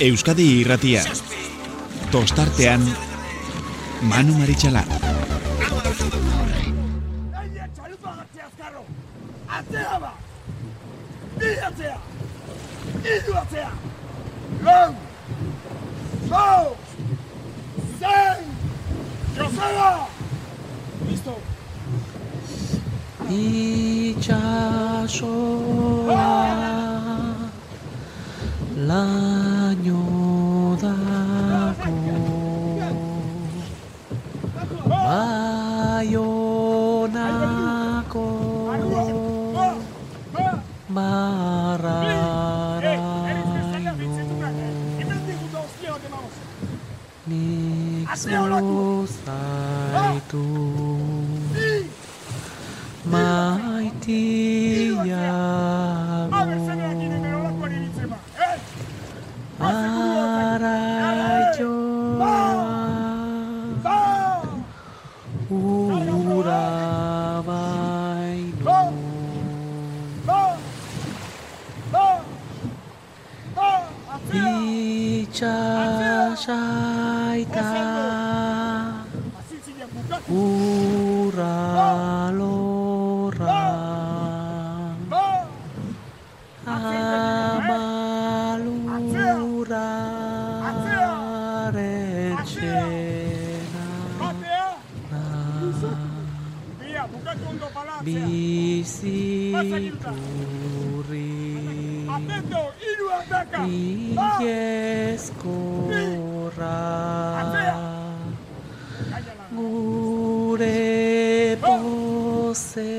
Euskadi irratia. Tostartean, Manu Maritxalar. Atzea ba! Bi atzea! Iru atzea! Lau! Lau! Zein! Joseba! Listo! itxasoa laino dago baionako marraraino nik zuzaitu maitiago iru ataka! ieskorra gure pozetanega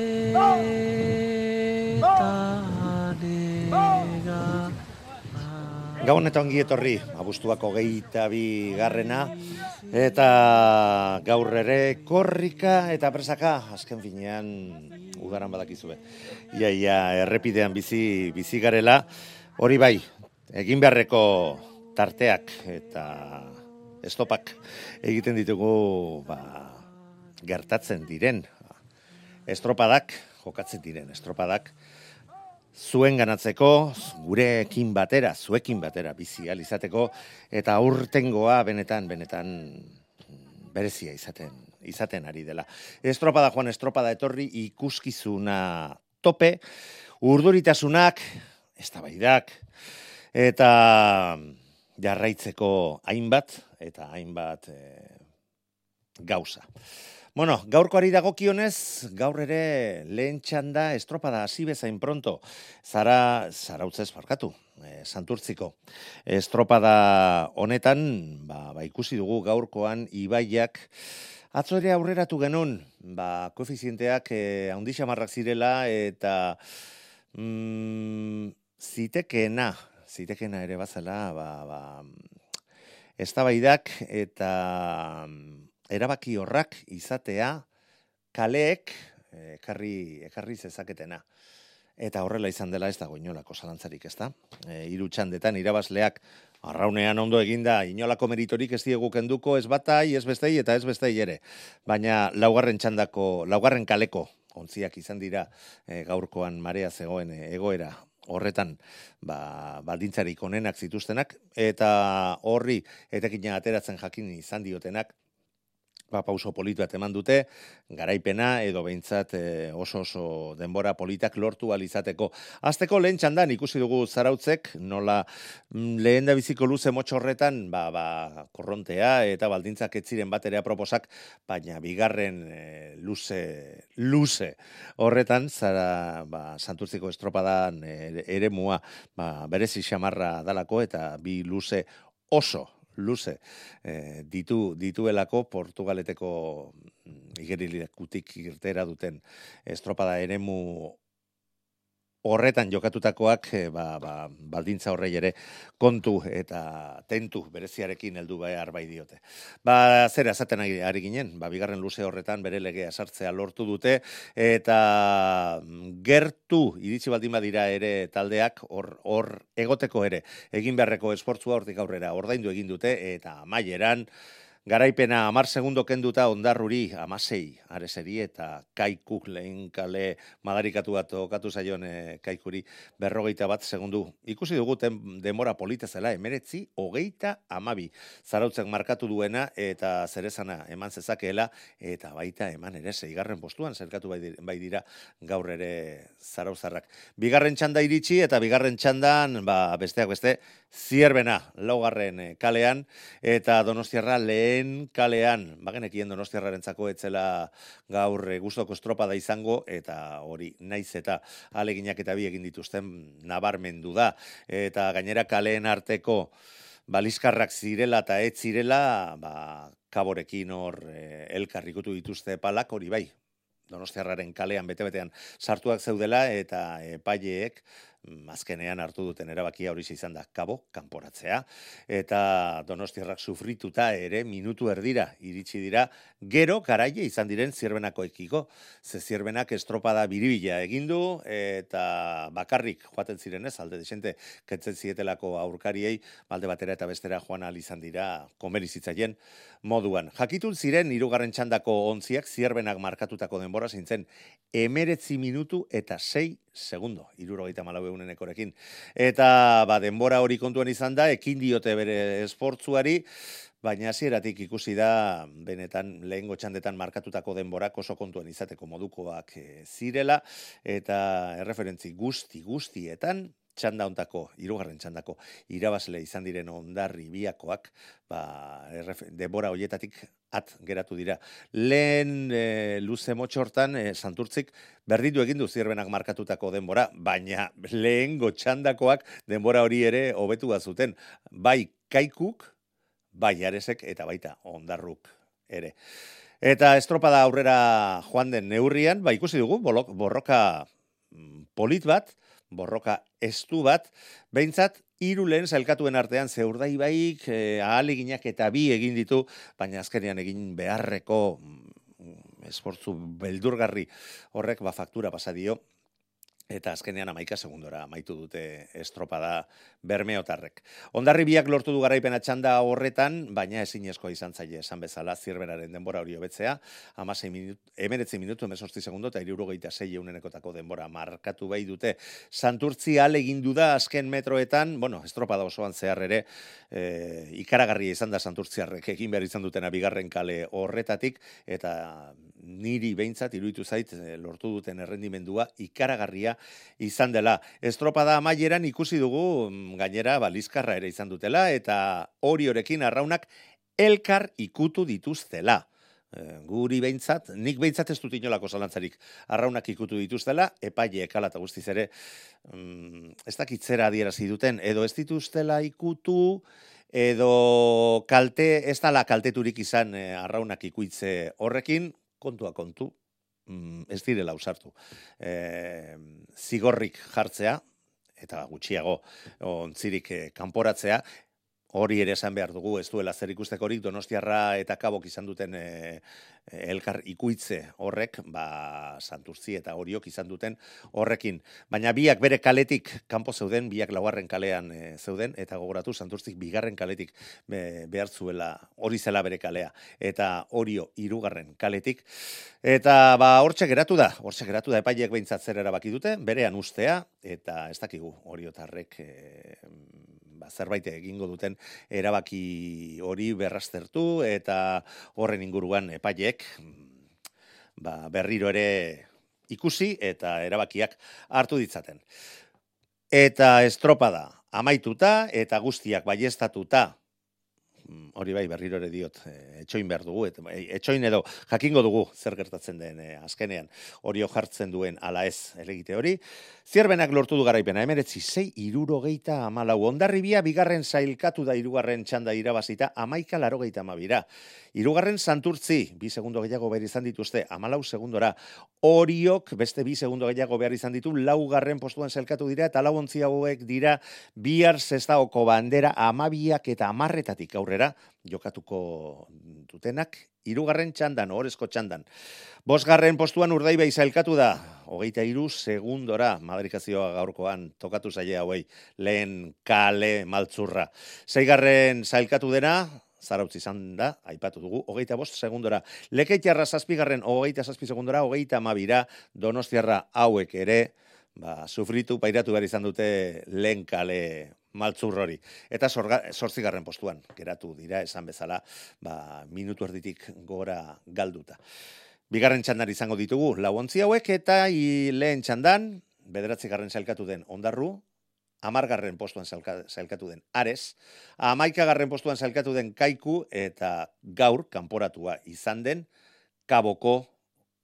Gabon eta ongi etorri, abuztuak hogeita bi garrena, eta gaur ere korrika eta presaka, azken finean udaran badakizue. Ia, ia, errepidean bizi, bizi garela, hori bai, egin beharreko tarteak eta estopak egiten ditugu ba, gertatzen diren, estropadak, jokatzen diren estropadak, zuen ganatzeko, gurekin batera, zuekin batera bizi ahal izateko, eta aurtengoa benetan, benetan berezia izaten, izaten ari dela. Estropada joan, estropada etorri ikuskizuna tope, urduritasunak, eztabaidak, eta jarraitzeko hainbat, eta hainbat eh, gauza. Bueno, gaurkoari dagokionez, gaur ere lehen txanda estropada hasi bezain pronto. Zara, zarautzez barkatu, e, santurtziko. Estropada honetan, ba, ba ikusi dugu gaurkoan ibaiak Atzo ere aurreratu genuen, ba, koefizienteak eh, handi xamarrak zirela eta mm, zitekeena, zitekeena ere bazela, ba, ba, eztabaidak eta mm, erabaki horrak izatea kaleek eh, ekarri, ekarri zezaketena. Eta horrela izan dela ez dago inolako zalantzarik, ez da? E, iru txandetan, irabazleak arraunean ondo eginda, inolako meritorik ez diegu kenduko, ez batai, ez bestei, eta ez bestei ere. Baina laugarren txandako, laugarren kaleko, ontziak izan dira e, gaurkoan marea zegoen e, egoera horretan ba, baldintzarik onenak zituztenak, eta horri etekina ateratzen jakin izan diotenak, ba, pauso politu bat eman dute, garaipena edo behintzat e, oso oso denbora politak lortu alizateko. Azteko lehen txandan ikusi dugu zarautzek, nola mm, lehen da biziko luze motxorretan, ba, ba, korrontea eta baldintzak etziren bat ere proposak, baina bigarren e, luze, luze horretan, zara ba, santurtziko estropadan ere, ere mua, ba, berezi xamarra dalako eta bi luze oso luze e, ditu dituelako Portugaleteko igerilekutik irtera duten estropada eremu horretan jokatutakoak e, ba, ba, baldintza horrei ere kontu eta tentu bereziarekin heldu behar bai diote. Ba, zer esaten ari, ginen, ba, bigarren luze horretan bere legea sartzea lortu dute eta gertu iritsi baldin badira ere taldeak hor hor egoteko ere egin beharreko esportzua hortik aurrera ordaindu egin dute eta amaieran Garaipena amar segundo kenduta ondarruri amasei areseri eta kaikuk lehen kale madarikatu bat okatu zaion e, kaikuri berrogeita bat segundu. Ikusi dugu demora polita zela emeretzi hogeita amabi zarautzen markatu duena eta zerezana eman zezakeela eta baita eman ere zeigarren postuan zerkatu bai, bai dira gaur ere zarauzarrak. Bigarren txanda iritsi eta bigarren txandan ba, besteak beste zierbena laugarren eh, kalean eta donostiarra lehen kalean, bagenekien donostiarraren zako etzela gaur e, gustoko estropada izango, eta hori naiz eta aleginak eta bi egin dituzten nabarmendu da. Eta gainera kaleen arteko balizkarrak zirela eta ez zirela, ba, kaborekin hor e, elkarrikutu dituzte palak hori bai, Donostiarraren kalean bete-betean sartuak zeudela eta epaileek azkenean hartu duten erabakia hori izan da kabo, kanporatzea, eta donostiarrak sufrituta ere minutu erdira iritsi dira, gero garaie izan diren zirbenako ekiko, ze zirbenak estropada biribila egindu, eta bakarrik joaten ziren ez, alde desente, ketzen zietelako aurkariei, balde batera eta bestera joan izan dira, komerizitzaien moduan. Jakitun ziren, irugarren txandako ontziak, zirbenak markatutako denbora zintzen, emeretzi minutu eta sei segundo, irurogeita malau egunen ekorekin. Eta ba, denbora hori kontuan izan da, ekin diote bere esportzuari, baina hasieratik ikusi da benetan lehen txandetan markatutako denborak oso kontuan izateko modukoak e, zirela, eta erreferentzi guzti guztietan, txanda ontako, irugarren txandako, irabazle izan diren ondarri biakoak, ba, debora hoietatik at geratu dira. Lehen e, luze motxortan, e, santurtzik, berditu egin du zirbenak markatutako denbora, baina lehen gotxandakoak denbora hori ere hobetu zuten Bai kaikuk, bai aresek eta baita ondarruk ere. Eta estropada aurrera joan den neurrian, ba ikusi dugu, borroka mm, polit bat, borroka estu bat, behintzat, hiru lehen zailkatuen artean zeurdai baik, e, ahaleginak eta bi egin ditu, baina azkenean egin beharreko mm, esportzu beldurgarri horrek ba faktura pasadio eta azkenean amaika segundora amaitu dute estropada bermeotarrek. Ondarri biak lortu du garaipena txanda horretan, baina ezin izan zaile esan bezala zirberaren denbora hori hobetzea, amasei minutu, emeretzi minutu, emesortzi segundo, eta irurogeita zei eunenekotako denbora markatu bai dute. Santurtzi egin da azken metroetan, bueno, estropada osoan zehar ere, e, ikaragarria izan da Santurtziarrek egin behar izan dutena bigarren kale horretatik, eta niri behintzat iruditu zait eh, lortu duten errendimendua ikaragarria izan dela. Estropada amaieran ikusi dugu mm, gainera balizkarra ere izan dutela eta hori horekin arraunak elkar ikutu dituztela. E, guri behintzat, nik behintzat ez dut inolako zalantzarik arraunak ikutu dituztela, epaile ekala eta guztiz ere, mm, ez dakitzera adierazi duten, edo ez dituztela ikutu, edo kalte, ez dala kalteturik izan e, arraunak ikuitze horrekin, kontua kontu, mm, ez direla usartu. E, zigorrik jartzea, eta gutxiago ontzirik e, kanporatzea, hori ere esan behar dugu, ez duela zer ikustekorik donostiarra eta kabok izan duten e, elkar ikuitze horrek, ba, santurtzi eta horiok izan duten horrekin. Baina biak bere kaletik kanpo zeuden, biak laugarren kalean e, zeuden, eta gogoratu santurtzik bigarren kaletik be, behar zuela hori zela bere kalea, eta horio irugarren kaletik. Eta ba, hortxe geratu da, hortxe geratu da, epaileek behintzat zer erabaki dute, berean ustea, eta ez dakigu horiotarrek e, ba, zerbait egingo duten erabaki hori berraztertu eta horren inguruan epaiek ba, berriro ere ikusi eta erabakiak hartu ditzaten. Eta estropada amaituta eta guztiak baiestatuta Mm, hori bai berriro ere diot e, etxoin behar dugu et, e, etxoin edo jakingo dugu zer gertatzen den e, azkenean hori jartzen duen ala ez elegite hori. Zierbenak lortu du garaipena emeretzi zei irurogeita amalau ondarribia bigarren zailkatu da irugarren txanda irabazita amaika larogeita amabira Irugarren santurtzi, bi segundo gehiago behar izan dituzte, amalau segundora. Oriok, beste bi segundo gehiago behar izan ditu, laugarren postuan zelkatu dira, eta lau hauek dira, bihar zestaoko bandera amabiak eta amarretatik aurrera, jokatuko dutenak, irugarren txandan, orezko txandan. Bosgarren postuan urdai behi zailkatu da, hogeita iru segundora, madrikazioa gaurkoan tokatu zaila hauei, lehen kale maltzurra. Zeigarren zailkatu dena, zarautz izan da, aipatu dugu, hogeita bost segundora. Lekeitiarra zazpigarren, hogeita zazpi segundora, hogeita amabira, donostiarra hauek ere, ba, sufritu, pairatu behar izan dute lehen kale maltzur hori. Eta sortzigarren postuan, geratu dira, esan bezala, ba, minutu erditik gora galduta. Bigarren txandan izango ditugu, lau hauek, eta i, lehen txandan, bederatzi garren zailkatu den ondarru, amargarren postuan zailkatu den Ares, amaikagarren postuan zailkatu den Kaiku, eta gaur, kanporatua izan den, Kaboko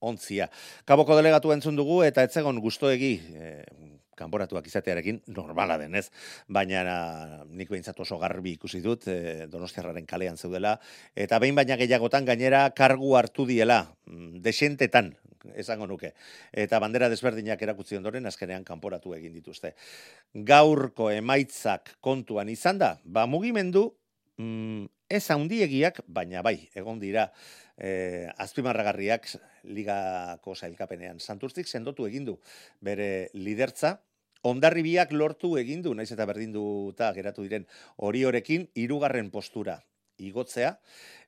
ontzia. Kaboko delegatu entzun dugu, eta etzegon guztoegi, e, kanporatuak izatearekin normala denez, baina nik behintzat oso garbi ikusi dut e, Donostiarraren kalean zeudela eta behin baina gehiagotan gainera kargu hartu diela mm, desentetan esango nuke. Eta bandera desberdinak erakutzi ondoren azkenean kanporatu egin dituzte. Gaurko emaitzak kontuan izan da, ba mugimendu mm, ez handiegiak, baina bai, egon dira e, azpimarragarriak ligako zailkapenean. Santurtzik sendotu egin du bere lidertza, Ondarribiak lortu egin du, naiz eta berdinduta geratu diren hori horekin, irugarren postura igotzea,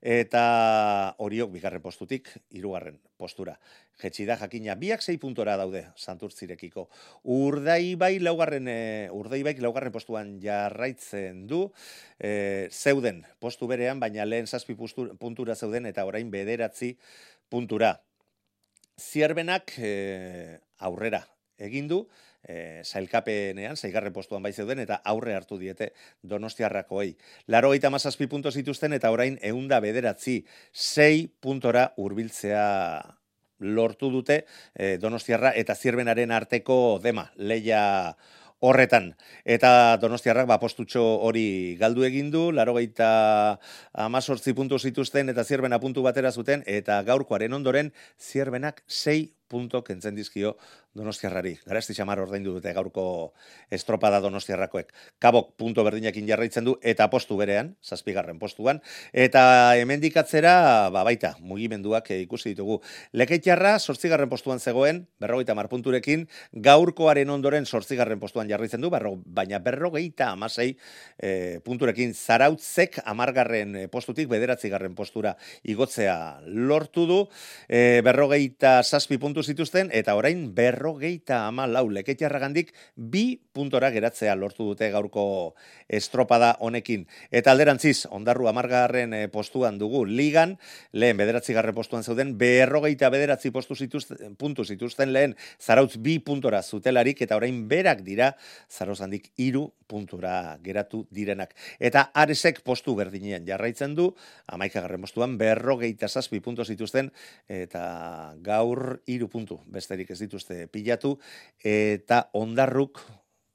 eta horiok bigarren postutik, irugarren postura. Jetxi da jakina, biak zei puntora daude, santurtzirekiko. Urdai bai laugarren, e, urdai bai laugarren postuan jarraitzen du, e, zeuden postu berean, baina lehen zazpi puntura zeuden, eta orain bederatzi puntura. Zierbenak e, aurrera egin du, e, zailkapenean, zaigarren postuan bai zeuden, eta aurre hartu diete donostiarrakoei. Laro gaita mazazpi punto zituzten, eta orain eunda bederatzi, sei puntora urbiltzea lortu dute e, donostiarra eta zirbenaren arteko dema, leia horretan. Eta donostiarrak ba, postutxo hori galdu egin du, laro gaita amazortzi puntu zituzten eta zirbena puntu batera zuten, eta gaurkoaren ondoren zirbenak sei punto kentzen dizkio Donostiarrari. Garasti xamar ordaindu dute gaurko estropada Donostiarrakoek. Kabok punto berdinakin jarraitzen du eta postu berean, zazpigarren postuan. Eta hemendikatzera, ba baita, mugimenduak ikusi ditugu. Lekeitxarra, sortzigarren postuan zegoen, berrogeita mar punturekin, gaurkoaren ondoren sortzigarren postuan jarraitzen du, berro, baina berrogeita amasei e, punturekin zarautzek amargarren postutik, bederatzigarren postura igotzea lortu du, e, berrogeita zazpi puntu zituzten, eta orain berrogeita ama lau leketiarragandik bi puntora geratzea lortu dute gaurko estropada honekin. Eta alderantziz, ondarru amargarren eh, postuan dugu ligan, lehen bederatzi garre postuan zeuden, berrogeita bederatzi postu zituzten, puntu zituzten lehen, zarautz bi puntora zutelarik, eta orain berak dira, zaroz handik iru puntura geratu direnak. Eta aresek postu berdinean jarraitzen du, amaika garren postuan, berrogeita zazpi puntu zituzten, eta gaur iru puntu, besterik ez dituzte pilatu, eta ondarruk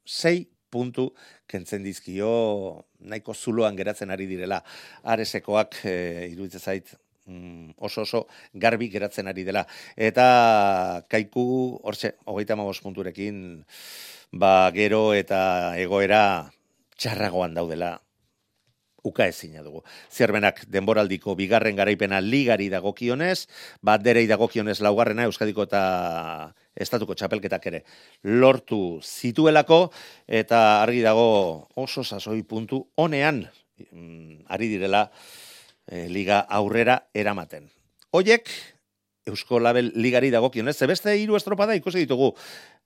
sei puntu kentzen dizkio nahiko zuloan geratzen ari direla aresekoak e, iruditzen zait mm, oso oso garbi geratzen ari dela. Eta kaiku, hortxe, hogeita magos punturekin, ba, gero eta egoera txarragoan daudela uka ezina dugu. Zerbenak denboraldiko bigarren garaipena ligari dagokionez, bat derei dagokionez laugarrena Euskadiko eta estatuko txapelketak ere lortu zituelako, eta argi dago oso sasoi puntu honean mm, ari direla e, liga aurrera eramaten. Oiek, Eusko Label ligari dagokionez, zebeste hiru estropada ikusi ditugu.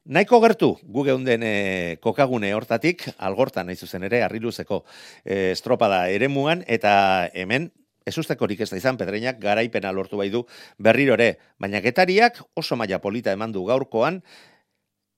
Naiko gertu, gu geunden e, kokagune hortatik, algortan nahi zuzen ere, arriluzeko e, estropada ere mugan, eta hemen, ez ustekorik ez da izan, pedreinak garaipena lortu bai du berrirore, baina getariak oso maila polita eman du gaurkoan,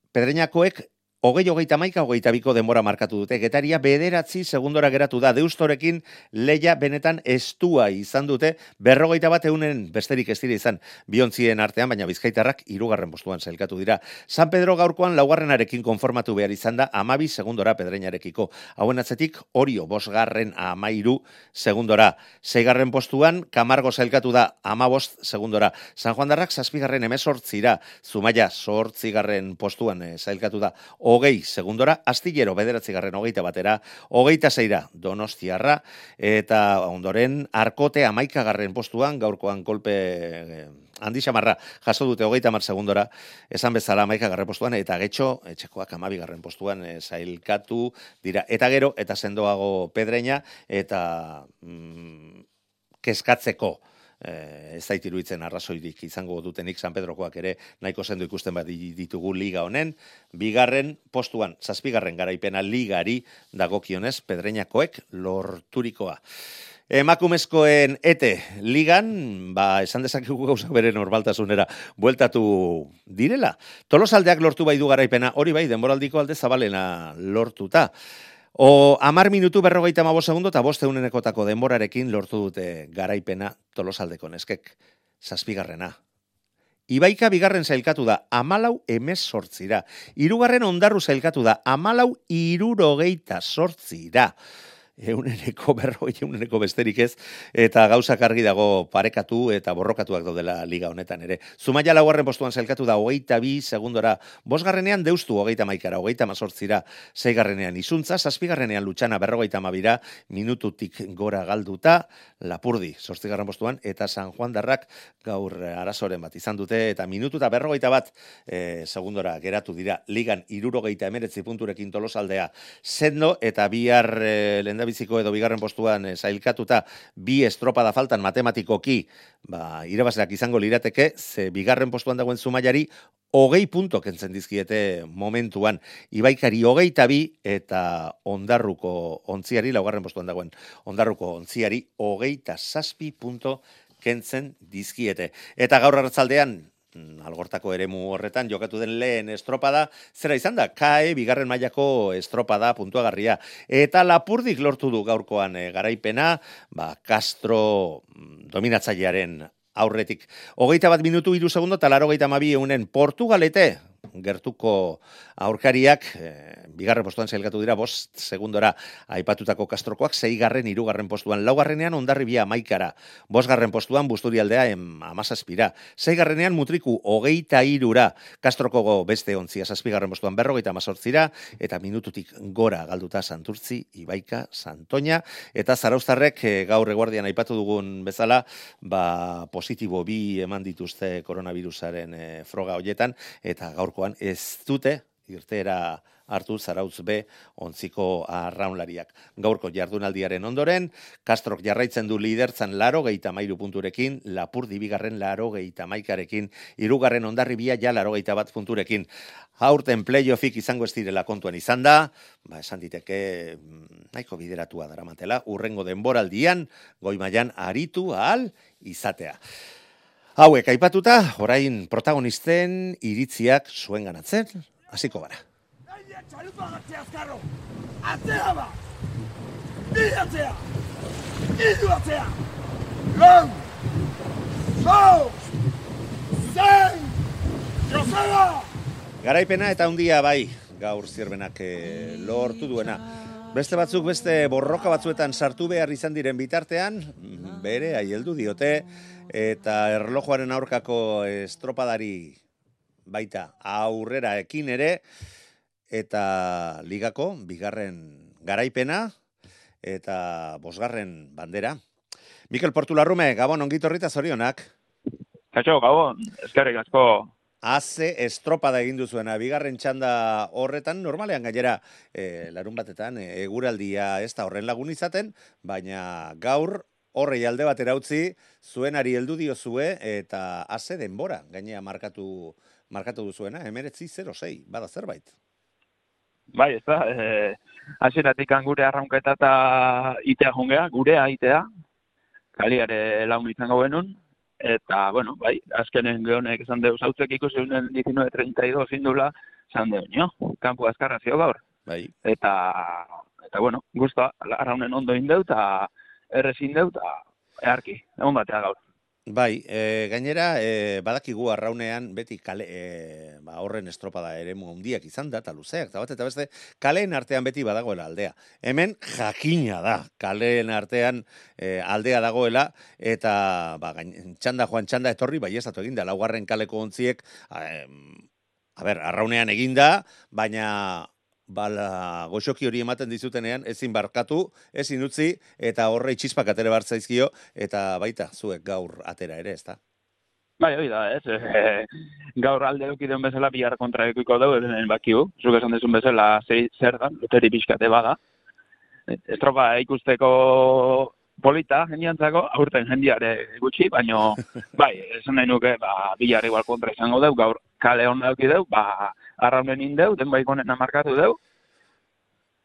pedreinakoek Hogei hogeita maika hogeita biko denbora markatu dute. Getaria bederatzi segundora geratu da. Deustorekin leia benetan estua izan dute. Berrogeita bat eunen besterik ez dira izan biontzien artean, baina bizkaitarrak irugarren postuan zelkatu dira. San Pedro gaurkoan laugarrenarekin konformatu behar izan da amabi segundora pedreinarekiko. Hauen atzetik orio bosgarren amairu segundora. Seigarren postuan kamargo zelkatu da amabost segundora. San Juan Darrak zazpigarren emesortzira. Zumaia sortzigarren postuan eh, zelkatu da hogei segundora, astillero bederatzigarren hogeita batera, hogeita zeira donostiarra, eta ondoren arkote amaikagarren postuan, gaurkoan kolpe eh, handi xamarra jaso dute hogeita mar segundora, esan bezala amaikagarren postuan, eta getxo, etxekoak amabigarren postuan, e, zailkatu dira. Eta gero, eta sendoago pedreina, eta mm, keskatzeko eh, ez zait iruditzen arrazoirik izango dutenik San Pedrokoak ere nahiko sendo ikusten bat ditugu liga honen, bigarren postuan, zazpigarren garaipena ligari dagokionez pedreinakoek lorturikoa. Emakumezkoen ete ligan, ba, esan dezakegu gauza bere normaltasunera, bueltatu direla. Tolosaldeak lortu bai du garaipena, hori bai, denboraldiko alde zabalena lortuta. O amar minutu berrogeita mabo segundo eta boste unenekotako denborarekin lortu dute garaipena tolosaldeko neskek. Zazpigarrena. Ibaika bigarren zailkatu da, amalau emez sortzira. Irugarren ondarru zailkatu da, amalau irurogeita sortzira euneneko berroi, euneneko besterik ez, eta gauzak argi dago parekatu eta borrokatuak daudela liga honetan ere. Zumaia laugarren postuan zelkatu da hogeita bi segundora, bosgarrenean deustu hogeita maikara, hogeita mazortzira, zeigarrenean izuntza, zazpigarrenean lutxana berrogeita mabira, minututik gora galduta, lapurdi, sortzigarren postuan, eta San Juan Darrak gaur arazoren bat izan dute, eta minututa berrogeita bat e, segundora geratu dira, ligan irurogeita emeretzi punturekin tolosaldea, zendo eta bihar e, biziko edo bigarren postuan e, zailkatuta bi estropada faltan matematikoki ba, irabazerak izango lirateke, ze bigarren postuan dagoen zumaiari hogei punto kentzen dizkiete momentuan. Ibaikari hogei tabi eta ondarruko ontziari, laugarren postuan dagoen ondarruko ontziari, hogei ta saspi punto kentzen dizkiete. Eta gaur hartzaldean, algortako eremu horretan jokatu den lehen estropada, zera izan da, kae bigarren mailako estropada puntuagarria. Eta lapurdik lortu du gaurkoan e, garaipena, ba, Castro mm, dominatzailearen aurretik. Hogeita bat minutu iru segundo, eta laro geita mabi eunen Portugalete, gertuko aurkariak, e, bigarren postuan zailgatu dira, bost segundora aipatutako kastrokoak, zeigarren irugarren postuan, laugarrenean ondarri bia maikara, bosgarren postuan busturi aldea em, amazazpira, zeigarrenean mutriku hogeita irura, kastroko beste ontzia zazpigarren postuan berrogeita amazortzira, eta minututik gora galduta santurtzi, ibaika, santoña, eta zaraustarrek e, gaur eguardian aipatu dugun bezala, ba, positibo bi eman dituzte koronavirusaren e, froga hoietan, eta gaurkoan ez dute irtera hartu zarautz be ontziko arraunlariak. Gaurko jardunaldiaren ondoren, Kastrok jarraitzen du lidertzan laro geita mairu punturekin, lapur dibigarren laro geita maikarekin, irugarren ondarri bia ja laro geita bat punturekin. Haurten playoffik izango ez direla kontuan izan da, ba, esan diteke mm, nahiko bideratua daramatela, urrengo denboraldian, goi aritu ahal izatea. Hauek aipatuta, orain protagonisten iritziak zuen ganatzen, hasiko gara. Txalupa atzea azkarro! Atzea ba! Bi atzea! Idu atzea! Lau! Zau! Zein! Joseba! Garaipena eta handia bai, gaur zirbenak eh, lortu duena. Beste batzuk beste borroka batzuetan sartu behar izan diren bitartean, bere aieldu diote, eta erlojuaren aurkako estropadari baita aurrera ekin ere, eta ligako bigarren garaipena eta bosgarren bandera. Mikel Portularrume, Gabon, ongito horrita zorionak. Kaixo, Gabon, eskerrik asko. Haze estropada egin duzuena, bigarren txanda horretan, normalean gainera, e, larun batetan, e, eguraldia ez da horren lagun izaten, baina gaur horrei alde batera utzi, zuenari heldu diozue eta haze denbora, gainea markatu, markatu duzuena, emeretzi 06, bada zerbait. Bai, ez da, e, hasieratik gure arraunketa eta itea jungea, gurea itea, kaliare laun izango benun, eta, bueno, bai, azkenen gehonek esan deus zautzek ikusi unen 1932 zindula, zan deu, nio, kampu azkarra zio gaur. Bai. Eta, eta, bueno, guztua, arraunen ondo indeu, eta errezin deu, eta earki, egon batea gaur. Bai, e, gainera, e, badakigu arraunean beti kale, e, ba, horren estropada ere handiak izan da, eta luzeak, eta bat, eta beste, kaleen artean beti badagoela aldea. Hemen jakina da, kaleen artean e, aldea dagoela, eta ba, gain, txanda joan txanda etorri, bai ez egin da, laugarren kaleko ontziek, a ber, arraunean eginda, baina bala goxoki hori ematen dizutenean ezin barkatu, ezin utzi eta horre itxispak atera bar zaizkio eta baita zuek gaur atera ere, ezta? Bai, hori da, ez. E, gaur alde eukideon bezala bihar kontra ekuiko dugu, bakiu. Zuk esan dezun bezala zei, zer da, loteri pixkate bada. Estropa ikusteko polita jendiantzako, aurten jendiare gutxi, baino, bai, esan nahi nuke, ba, bihar igual kontra izango dugu, gaur kale hon dauki dugu, ba, arraunen indeu, den baikonen markatu dugu,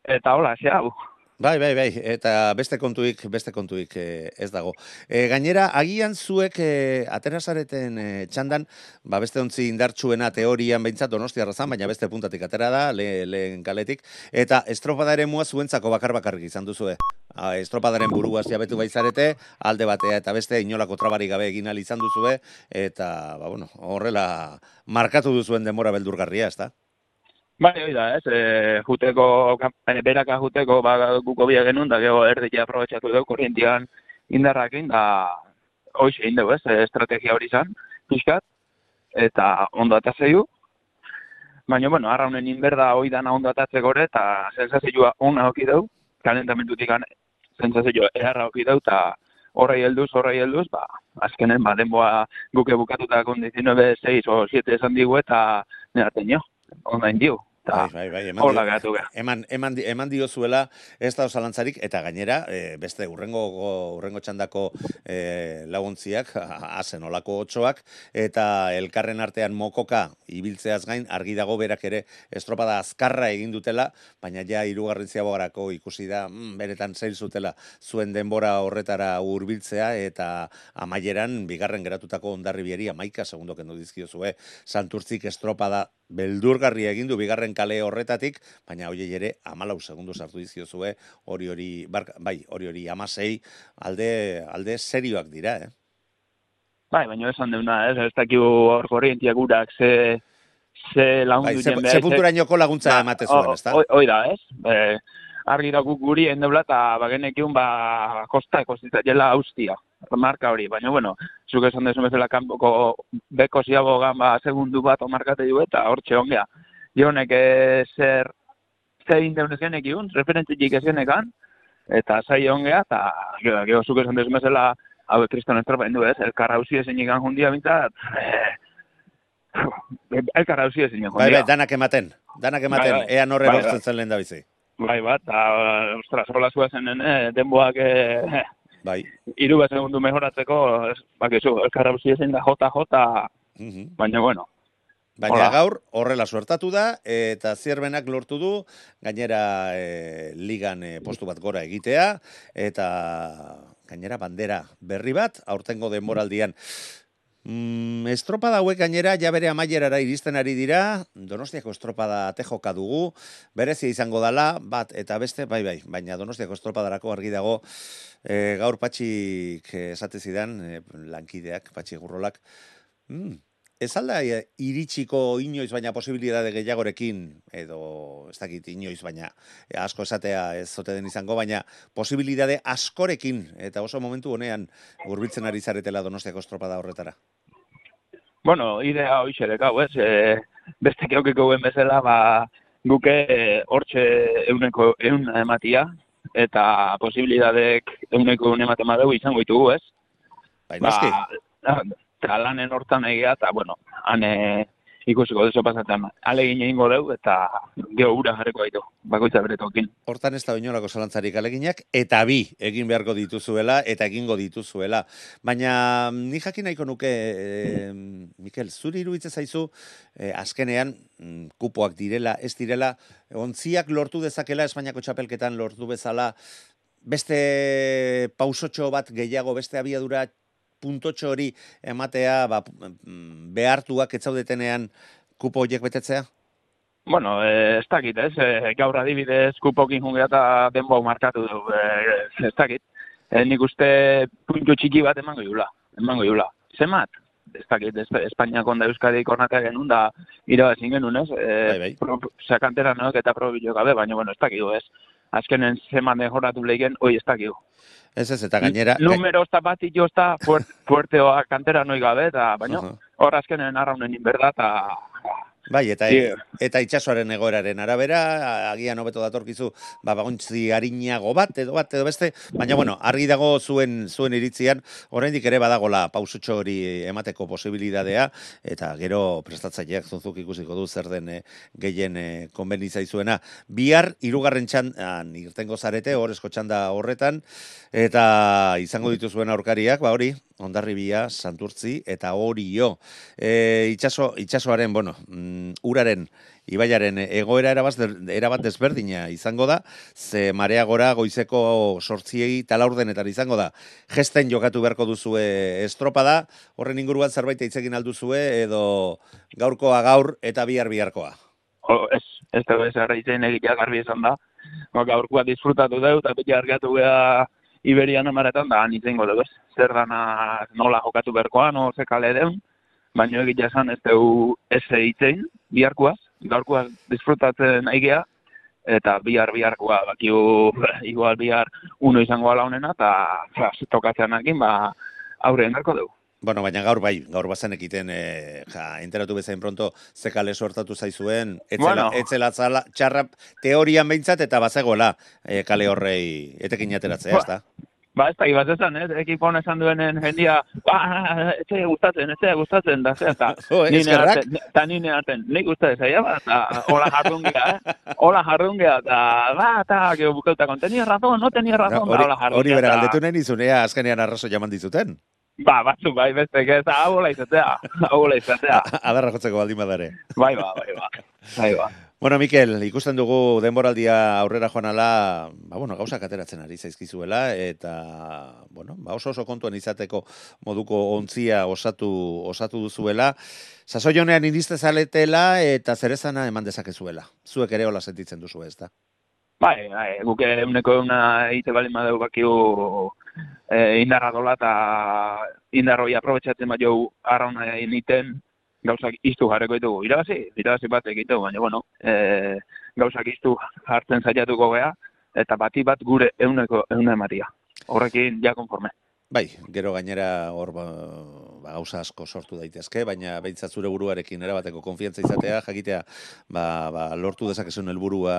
eta hola, xe hau. Bai, bai, bai, eta beste kontuik, beste kontuik eh, ez dago. E, gainera, agian zuek e, aterazareten e, txandan, ba beste ontzi indartsuena teorian behintzat donostia razan, baina beste puntatik atera da, le, lehen kaletik, eta estropadaren mua zuentzako bakar bakarrik izan duzue. A, estropadaren buruaz jabetu baizarete, alde batea eta beste inolako trabarik gabe egin izan duzue, eta, ba, bueno, horrela markatu duzuen demora beldurgarria, ez da? Bai, hori da, ez, e, juteko, e, beraka juteko, ba, guko bia genuen, da gero erdikia aprobetsatu dugu, korrientian indarrakin, da, hoxe egin dugu, ez, estrategia hori izan, pixkat, eta ondo atazeiu. Baina, bueno, arraunen inberda hori dana ondo atatzeko eta sensazioa ona hoki dugu, kalentamentutik sensazioa erra hoki dugu, eta horrei helduz, horrei helduz, ba, azkenen, ba, denboa guke bukatuta kondizio 9, 6 o 7 esan digu, eta neraten jo online dio. Bai, bai, bai, eman, hola gatu eman, eman, eman dio ez da osalantzarik, eta gainera, e, beste urrengo, urrengo txandako e, laguntziak, hazen olako otxoak, eta elkarren artean mokoka ibiltzeaz gain, argi dago berak ere estropada azkarra egin dutela, baina ja irugarren ziabogarako ikusi da, mm, beretan zeil zutela zuen denbora horretara hurbiltzea eta amaieran, bigarren geratutako ondarri bieri, amaika segundo kendu dizkio zue, santurtzik estropada beldurgarria egin du bigarren kale horretatik, baina hoiei ere 14 segundu sartu dizkiozue, hori hori bai, hori hori 16 alde alde serioak dira, eh. Bai, baina esan deuna, ez, ez dakigu hor korrientia gurak ze ze lagundu bai, ze, ze punturainoko laguntza ba, emate zuen, ezta? Hoi da, ez? E, argi da guk guri endeula eta bagenekiun ba kosta ekositzaela austia marka hori, baina bueno, zuk esan desu bezala kanpoko beko ziago ba segundu bat omarkate du eta hortxe ongea. Jonek eh, zer zein indeunezionek iun, referentzik ekan, eta zai ongea, eta gero zuk esan desu bezala hau kriston estropa indu ez, elkarra hausi ezin ikan jundia bintzat, eh, elkarra hausi ezin ikan jundia. Bai, bai, danak ematen, danak ematen, bai, bai. ea norre bai, bai. zen lehen da bizi. Bai, bat, eta, ostras, hola zua zenen, eh, denboak, eh, bai. iru bat segundu mejoratzeko, bakizu, elkarra ezin da jota jota, mhm. baina bueno. Baina gaur horrela suertatu da, eta zierbenak lortu du, gainera e, ligan e, postu bat gora egitea, eta gainera bandera berri bat, aurtengo denboraldian. Mm, estropada hauek gainera ja bere amaierara iristen ari dira, Donostiako estropada tejoka dugu, berezia izango dala, bat eta beste, bai bai, baina Donostiako estropadarako argi dago. E, gaur patxik esate zidan, e, lankideak, patxi gurrolak, mm, ez alda e, iritsiko inoiz baina posibilitate gehiagorekin, edo ez dakit inoiz baina e, asko esatea ez zote den izango, baina posibilitate askorekin, eta oso momentu honean gurbiltzen ari zaretela Donostiako estropada horretara. Bueno, idea hoixerek hau, ez, e, beste keokiko guen bezala, ba, guke hortxe euneko eun ematia, eta posibilidadek euneko eun ematen badeu izango ditugu, ez? Bai, ba, eta lanen hortan egia, eta, bueno, hane ikusiko deso pasatzen, alegin egingo deu, eta geho ura jarreko gaitu, bakoitza beretokin. Hortan ez da oinolako zalantzarik aleginak, eta bi egin beharko dituzuela, eta egingo dituzuela. Baina, ni jakin nahiko nuke, e, Mikel, zuri iruditzen zaizu, e, azkenean, mm, kupoak direla, ez direla, ontziak lortu dezakela, Espainiako txapelketan lortu bezala, beste pausotxo bat gehiago, beste abiadura puntotxo hori ematea ba, behartuak etzaudetenean kupo horiek betetzea? Bueno, eh, ez dakit, ez, eh, gaur adibidez kupokin jungea eta denbo markatu du, eh, ez dakit. Eh, nik uste puntu txiki bat emango jula, emango jula. Zemat? Ez dakit, ez, Espainiak onda Euskadi kornatea genuen da irabazin genuen, ez? Eh, bai, bai. Sakantera noak eta probilo gabe, baina, bueno, ez dakit, ez. Azkenen zeman mejoratu lehen, oi ez dakit. Ez ez, eta gainera... Numero ozta bat ito fuerteoa kantera noi gabe, eta baina hor uh -huh. azkenen arraunen inberda, eta Bai, eta Yeah. eta itsasoaren egoeraren arabera, agian hobeto datorkizu, ba bagontzi arinago bat edo bat edo beste, baina bueno, argi dago zuen zuen iritzian, oraindik ere badagola pausutxo hori emateko posibilidadea eta gero prestatzaileak zunzuk ikusiko du zer den eh, gehien eh, konbeni zaizuena. Bihar hirugarren txandan irtengo zarete, horrezko txanda horretan eta izango dituzuen aurkariak, ba hori, Ondarribia, Santurtzi eta Orio. E, itxaso, itxasoaren, bueno, mm, uraren, ibaiaren egoera erabat, erabat desberdina izango da, ze marea gora goizeko sortziei talaurdenetan izango da. Gesten jokatu beharko duzue estropada, horren inguruan zerbait egin alduzue, edo gaurkoa gaur eta bihar biharkoa. O, ez, ez da ez arraitzen egitea garbi esan da. Ba, gaurkoa disfrutatu deu, eta beti argatu geha Iberian amaretan, da nintzen dugu. Zer dana nola jokatu berkoa, no ze kale deun, baina egitea esan ez dugu ez egitein, biharkoaz, gaurkoaz disfrutatzen aigea, eta bihar biharkoa, bakiu, igual bihar uno izango ala honena, eta ja, tokatzean akin, ba, aurre endarko dugu. Bueno, baina gaur bai, gaur bazen ekiten, e, ja, enteratu bezain pronto zekale sortatu zaizuen, etzela, Bueno. etzela zala, txarra teorian behintzat eta bazegoela e, kale horrei etekin ateratzea, Ba, ezta? Ba, ez da, ibaz esan, ez, ekipon esan duenen jendia, ba, ez zaigu gustatzen, ez zaigu gustatzen, da, ze, eta nine arten, eta nine arten, nik uste zaila, ba, eta hola jardungea, eh? Hola jardungea, eta, ba, eta, gero bukautako, tenia razón, no tenia No, razón, hori, da, hola jardungea. hori bera galdetu nahi nizunea azkenean arrazo jaman dizuten. Ba, batzu, bai, beste, ez, hau hola izatea, hau hola izatea. Adarra jotzeko baldin badare. Bai, ba, bai, ba, bai, ba. Bueno, Mikel, ikusten dugu denboraldia aurrera joan ala, ba, bueno, gauzak ateratzen ari zaizkizuela, eta, bueno, ba, oso oso kontuan izateko moduko ontzia osatu, osatu duzuela. Sasoi honean indizte zaletela eta zerezana eman dezakezuela. Zuek ere hola sentitzen duzu ez da? Bai, bai, guk euneko euna egite bali madeu bakiu e, indarra dola eta indarroi aprobetsatzen jau arrauna egiten gauzak iztu jarreko ditugu. Irabazi, irabazi bat egiteu, baina bueno, e, gauzak iztu hartzen saiatuko gea eta bati bat gure euneko euna ematia. Horrekin ja konforme. Bai, gero gainera hor ba, gauza asko sortu daitezke, baina behintzat zure buruarekin erabateko konfiantza izatea, jakitea ba, ba, lortu dezakezun helburua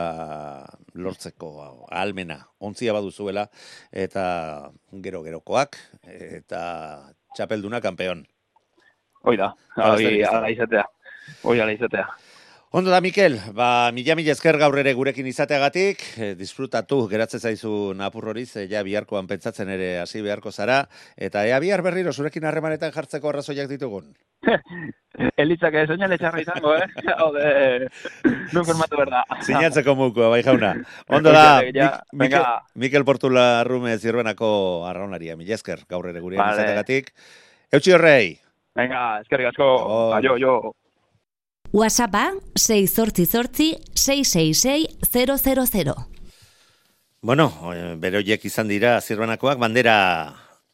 lortzeko almena ontzia baduzuela, eta gero gerokoak, eta txapelduna kanpeon. Hoi da, hoi ala izatea. Hoi ala izatea. Ondo da, Mikel, ba, mila mila esker gaur ere gurekin izateagatik, eh, disfrutatu geratzen zaizu napur hori, ze ja biharkoan pentsatzen ere hasi beharko zara, eta ea bihar berriro zurekin harremanetan jartzeko arrazoiak ditugun. Elitzak ez oinale txarra izango, eh? Hau de, formatu berda. Sinatzeko muko, bai jauna. Ondo da, ja, Mik- Mikel. Mikel Portula Rume zirbenako arraunaria, mila esker gaur ere gurean Vale. izateagatik. Eutxi horrei, Venga, eskerrik asko. Oh. Aio, jo. WhatsAppa 688 666 000. bueno, eh, bere horiek izan dira zirbanakoak bandera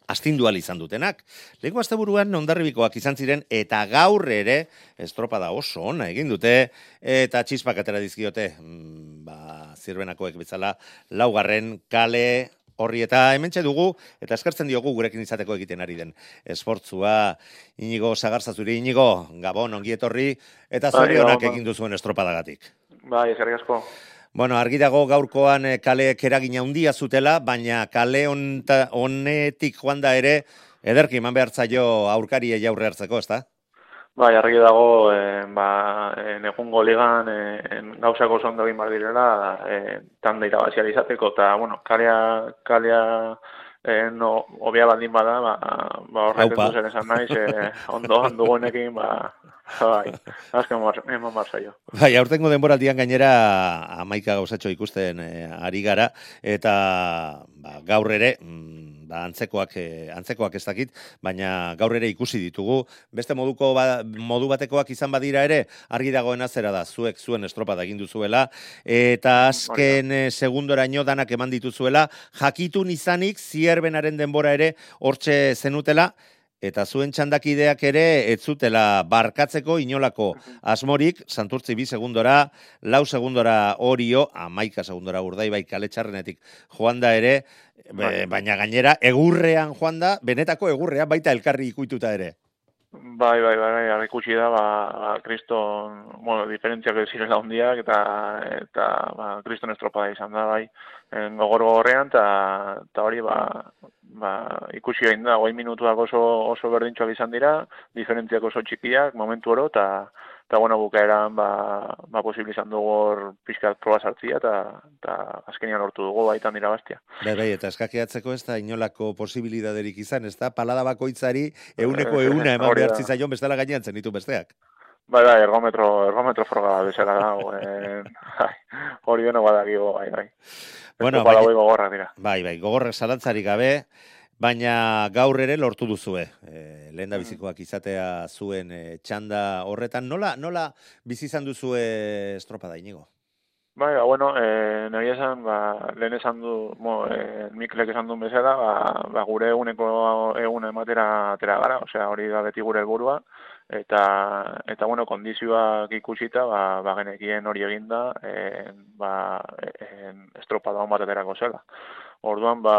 astindu ahal izan dutenak. Lehenko asteburuan ondarribikoak izan ziren eta gaur ere estropada oso ona egin dute eta txispak atera dizkiote mm, ba, zirbenakoek bezala laugarren kale horri eta hementxe dugu eta eskertzen diogu gurekin izateko egiten ari den esfortzua inigo sagartzazuri inigo gabon ongi etorri eta Bai, zorionak gabon. egin duzuen estropadagatik. Bai, eskerrik asko. Bueno, argi dago gaurkoan eh, kaleek eragina handia zutela, baina kale honetik joan da ere, ederki eman behar zaio aurkari aurre hartzeko, ezta? Bai, argi dago, eh, ba, en egungo ligan eh, en gauzako oso ondo egin behar direla, eh, tanda irabazial izateko, eta, bueno, kalea, kalea eh, no, obia baldin bada, ba, ba du zer esan naiz, eh, ondo dugunekin, ba, bai, azken mar- eman behar zaio. Bai, aurtengo denboraldian gainera amaika gauzatxo ikusten eh, ari gara, eta ba, gaur ere, mm, ba, antzekoak, eh, antzekoak ez dakit, baina gaur ere ikusi ditugu. Beste moduko ba, modu batekoak izan badira ere, argi dagoena zera da, zuek zuen estropada egin duzuela, eta azken eh, segundoraino danak eman dituzuela, jakitun izanik zierbenaren denbora ere hortxe zenutela, Eta zuen txandakideak ere ez zutela barkatzeko inolako asmorik, santurtzi bi segundora, lau segundora orio, amaika segundora urdai bai kale txarrenetik joan da ere, Bai. baina gainera egurrean joan da, benetako egurrean baita elkarri ikuituta ere. Bai, bai, bai, bai, ikusi da, ba, ba kriston, bueno, diferentziak ez zirela hondiak, eta, eta, ba, kriston estropada izan da, bai, en, gogor gogorrean, eta, eta hori, ba, ba, ikusi gain da, goi minutuak oso, oso berdintxoak izan dira, diferentziak oso txikiak, momentu oro, eta, eta bueno, bukaeran ba, ba posible izan dugu hor pixkat proba sartzia eta, eta azkenian lortu dugu baitan dira bastia. Bai, bai, eta eskakiatzeko ez da inolako posibilidaderik izan, ez da, palada bakoitzari euneko euna eman behar zizaion bestela gainean zen ditu besteak. Bai, bai, ergometro, ergometro froga bezala da, bai, hori deno badakio, bai, bai. Bueno, bai, gogorra dira. Bai, bai, gogorrak salantzarik gabe, baina gaur ere lortu duzue. E, lehen da bizikoak izatea zuen e, txanda horretan. Nola, nola bizi izan duzue estropa da inigo? Bai, ba, bueno, e, nahi esan, ba, lehen esan du, mo, e, Miklek esan du bezala, ba, ba, gure eguneko egun ematera atera gara, osea, hori da beti gure helburua eta, eta bueno, kondizioak ikusita, ba, ba genekien hori eginda, e, ba, e, estropa da bat aterako zela. Orduan, ba,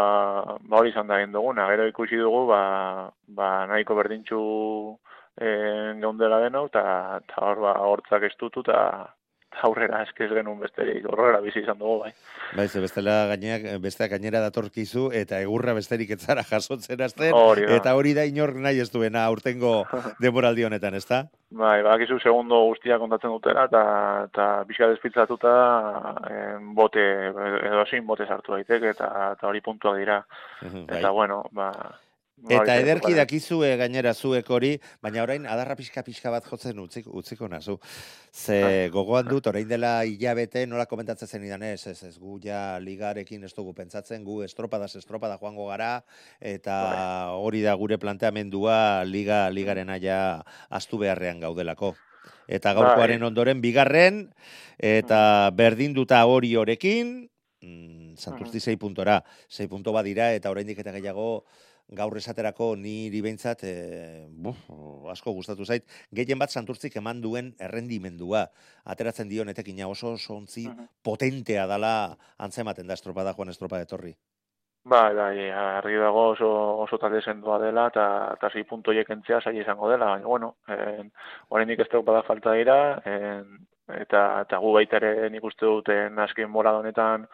ba hori izan da egin duguna. Gero ikusi dugu, ba, ba nahiko berdintxu e, geundela deno, eta hor, ba, hortzak estutu, eta aurrera eskez genuen besterik, horrela bizi izan dugu, bai. Bai, ze bestela gaineak, besteak gainera datorkizu, eta egurra besterik etzara jasotzen azten, eta hori da inor nahi ez duena aurtengo demoraldi honetan, ez da? Bai, bakizu segundo guztia kontatzen dutela, eta, eta bizka despitzatuta bote, edo zin bote sartu daiteke, eta, eta hori puntuak dira. Bai. Eta bueno, ba, Eta ederki dakizue gainera zuek hori, baina orain adarra pixka pixka bat jotzen utziko, utziko nazu. Ze bai. gogoan dut, orain dela hilabete nola komentatzen zen idan ez, ez, ez gu ja ligarekin ez dugu pentsatzen, gu estropada, estropada joango gara, eta bai. hori da gure planteamendua liga ligaren aia astu beharrean gaudelako. Eta gaurkoaren bai. ondoren bigarren, eta berdinduta hori horekin, mm, santurzi 6 puntora, 6 punto badira, eta oraindik eta gehiago, gaur esaterako niri behintzat, e, asko gustatu zait, gehien bat santurtzik eman duen errendimendua. Ateratzen dio netekina oso sontzi potentea dala antzematen da estropada joan estropa etorri. Bai, bai, argi dago oso, oso talde sendua dela, eta ta zei punto entzea zai izango dela, baina, bueno, en, oraindik ez falta dira, en, eta, eta gu baita ere nik uste duten askin mola honetan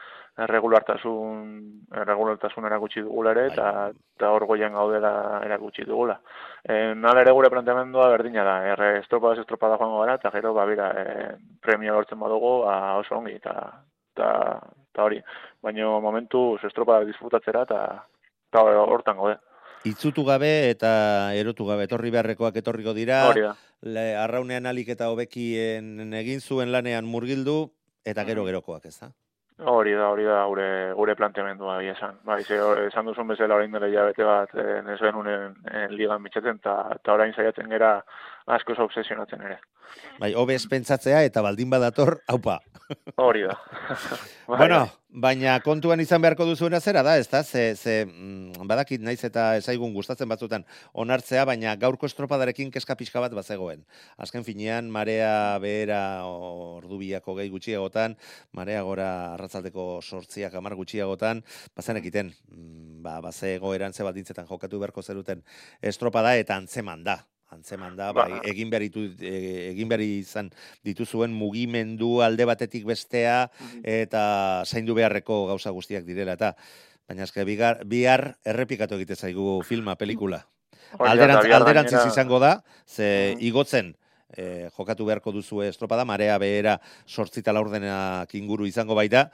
regulartasun regulartasun erakutsi dugula ere eta bai. eta hor goian gaudela erakutsi dugula. Eh nala ere gure planteamendua berdina da. Er estropa ez estropa da joango gara eta gero ba bira e, premio lortzen badugu a oso ongi eta eta ta hori. Baina momentu estropa disfrutatzera eta ta hortan gaude. Itzutu gabe eta erotu gabe etorri beharrekoak etorriko dira. Le, arraunean alik eta hobekien egin zuen lanean murgildu eta gero gerokoak, ez da? Hori da, hori da, gure, gure planteamendua bai esan. Bai, ze, esan duzun bezala orain dela jabete bat, eh, ez benunen en ligan mitxetzen, eta orain saiatzen gera asko obsesionatzen ere. Bai, hobez pentsatzea eta baldin badator, haupa. Hori da. bai, bueno, baina kontuan izan beharko duzuena zera da, ez da? Ze, ze mm, badakit naiz eta ezaigun gustatzen batzutan onartzea, baina gaurko estropadarekin keska pixka bat bazegoen. Azken finean, marea behera ordubiako gehi gutxiagotan, marea gora arratzaldeko sortziak amar gutxiagotan, bazen ekiten, mm, ba, bazego erantze bat dintzetan jokatu beharko zeruten estropada eta antzeman da antzeman da, bai, ba. egin behar e, egin behar izan dituzuen mugimendu alde batetik bestea eta zaindu beharreko gauza guztiak direla eta baina eske bigar, bihar errepikatu egite zaigu filma, pelikula. Alderantz, alderantziz izango da, ze igotzen e, jokatu beharko duzu estropada, marea behera sortzita laurdenak inguru izango baita,